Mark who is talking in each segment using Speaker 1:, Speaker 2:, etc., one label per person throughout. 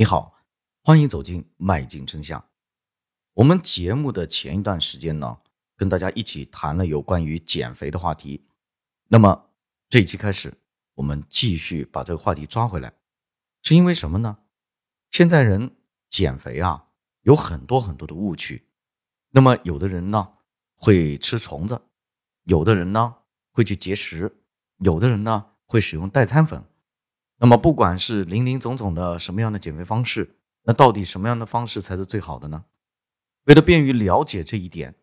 Speaker 1: 你好，欢迎走进迈进真相。我们节目的前一段时间呢，跟大家一起谈了有关于减肥的话题。那么这一期开始，我们继续把这个话题抓回来，是因为什么呢？现在人减肥啊，有很多很多的误区。那么有的人呢会吃虫子，有的人呢会去节食，有的人呢会使用代餐粉。那么不管是林林总总的什么样的减肥方式，那到底什么样的方式才是最好的呢？为了便于了解这一点，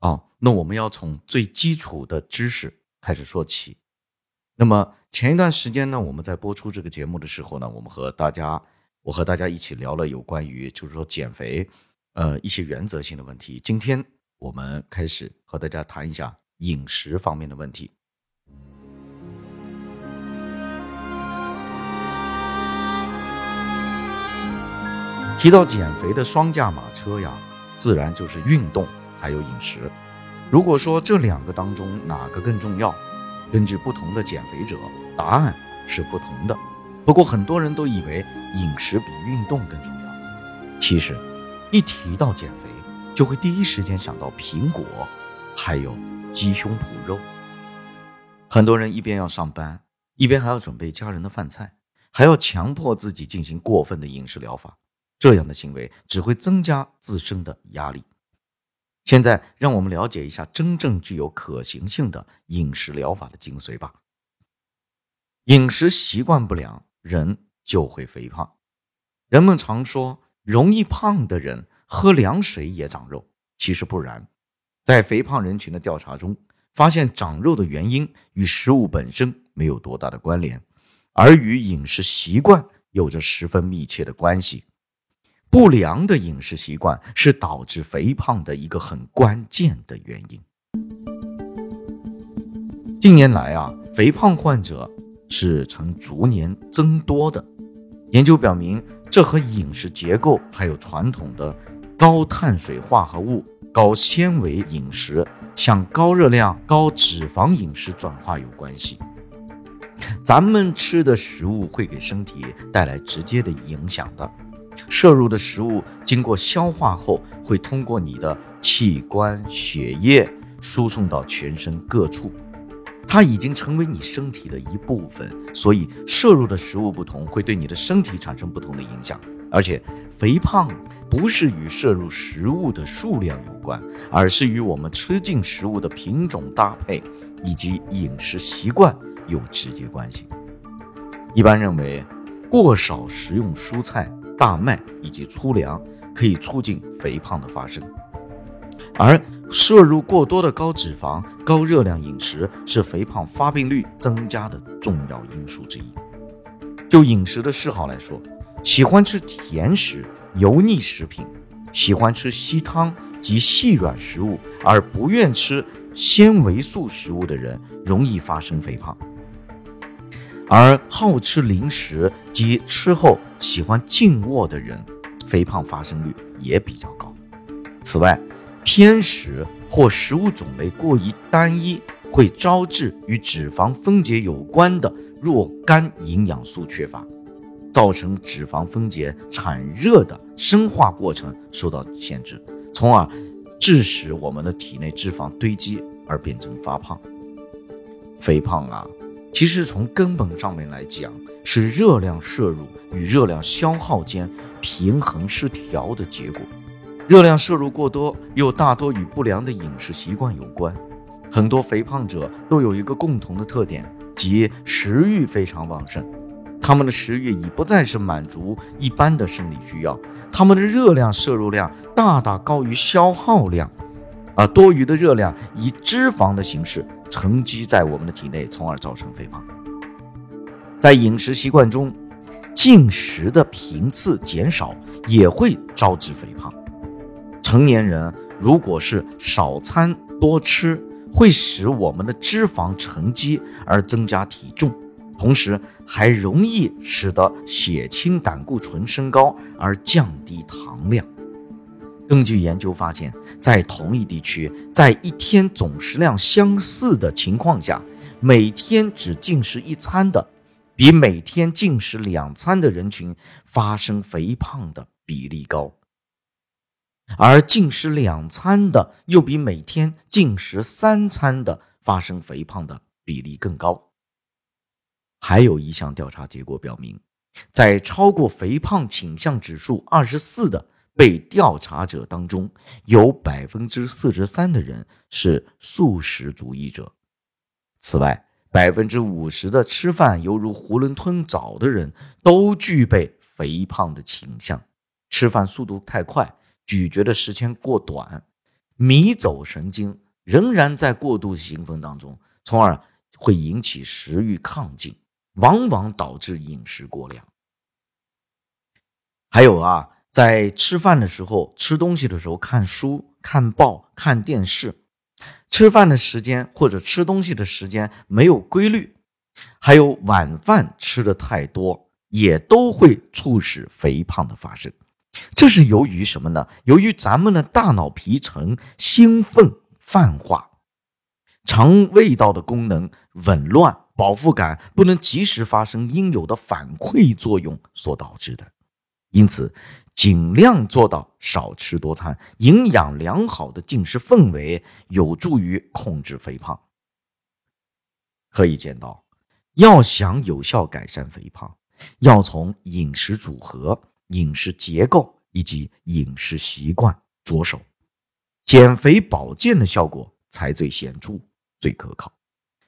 Speaker 1: 啊，那我们要从最基础的知识开始说起。那么前一段时间呢，我们在播出这个节目的时候呢，我们和大家，我和大家一起聊了有关于就是说减肥，呃，一些原则性的问题。今天我们开始和大家谈一下饮食方面的问题。提到减肥的双驾马车呀，自然就是运动还有饮食。如果说这两个当中哪个更重要，根据不同的减肥者，答案是不同的。不过很多人都以为饮食比运动更重要。其实，一提到减肥，就会第一时间想到苹果，还有鸡胸脯肉。很多人一边要上班，一边还要准备家人的饭菜，还要强迫自己进行过分的饮食疗法。这样的行为只会增加自身的压力。现在，让我们了解一下真正具有可行性的饮食疗法的精髓吧。饮食习惯不良，人就会肥胖。人们常说，容易胖的人喝凉水也长肉，其实不然。在肥胖人群的调查中，发现长肉的原因与食物本身没有多大的关联，而与饮食习惯有着十分密切的关系。不良的饮食习惯是导致肥胖的一个很关键的原因。近年来啊，肥胖患者是呈逐年增多的。研究表明，这和饮食结构还有传统的高碳水化合物、高纤维饮食向高热量、高脂肪饮食转化有关系。咱们吃的食物会给身体带来直接的影响的。摄入的食物经过消化后，会通过你的器官、血液输送到全身各处，它已经成为你身体的一部分。所以，摄入的食物不同，会对你的身体产生不同的影响。而且，肥胖不是与摄入食物的数量有关，而是与我们吃进食物的品种搭配以及饮食习惯有直接关系。一般认为，过少食用蔬菜。大麦以及粗粮可以促进肥胖的发生，而摄入过多的高脂肪、高热量饮食是肥胖发病率增加的重要因素之一。就饮食的嗜好来说，喜欢吃甜食、油腻食品，喜欢吃稀汤及细软食物，而不愿吃纤维素食物的人，容易发生肥胖。而好吃零食及吃后喜欢静卧的人，肥胖发生率也比较高。此外，偏食或食物种类过于单一，会招致与脂肪分解有关的若干营养素缺乏，造成脂肪分解产热的生化过程受到限制，从而致使我们的体内脂肪堆积而变成发胖。肥胖啊！其实从根本上面来讲，是热量摄入与热量消耗间平衡失调的结果。热量摄入过多，又大多与不良的饮食习惯有关。很多肥胖者都有一个共同的特点，即食欲非常旺盛。他们的食欲已不再是满足一般的生理需要，他们的热量摄入量大大高于消耗量，啊多余的热量以脂肪的形式。沉积在我们的体内，从而造成肥胖。在饮食习惯中，进食的频次减少也会招致肥胖。成年人如果是少餐多吃，会使我们的脂肪沉积而增加体重，同时还容易使得血清胆固醇升高而降低糖量。根据研究发现，在同一地区，在一天总食量相似的情况下，每天只进食一餐的，比每天进食两餐的人群发生肥胖的比例高，而进食两餐的又比每天进食三餐的发生肥胖的比例更高。还有一项调查结果表明，在超过肥胖倾向指数二十四的被调查者当中，有百分之四十三的人是素食主义者。此外，百分之五十的吃饭犹如囫囵吞枣的人都具备肥胖的倾向，吃饭速度太快，咀嚼的时间过短，迷走神经仍然在过度兴奋当中，从而会引起食欲亢进，往往导致饮食过量。还有啊，在吃饭的时候、吃东西的时候看书、看报、看电视。吃饭的时间或者吃东西的时间没有规律，还有晚饭吃的太多，也都会促使肥胖的发生。这是由于什么呢？由于咱们的大脑皮层兴奋泛化，肠胃道的功能紊乱，饱腹感不能及时发生应有的反馈作用所导致的。因此。尽量做到少吃多餐，营养良好的进食氛围有助于控制肥胖。可以见到，要想有效改善肥胖，要从饮食组合、饮食结构以及饮食习惯着手，减肥保健的效果才最显著、最可靠。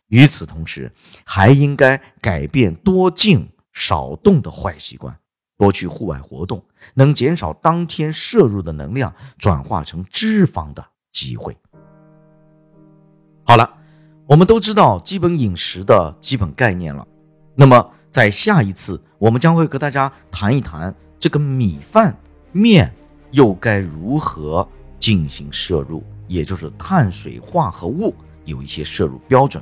Speaker 1: 与此同时，还应该改变多静少动的坏习惯。多去户外活动，能减少当天摄入的能量转化成脂肪的机会。好了，我们都知道基本饮食的基本概念了。那么，在下一次，我们将会和大家谈一谈这个米饭、面又该如何进行摄入，也就是碳水化合物有一些摄入标准。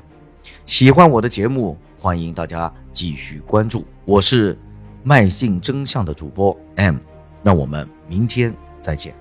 Speaker 1: 喜欢我的节目，欢迎大家继续关注。我是。迈进真相的主播 M，那我们明天再见。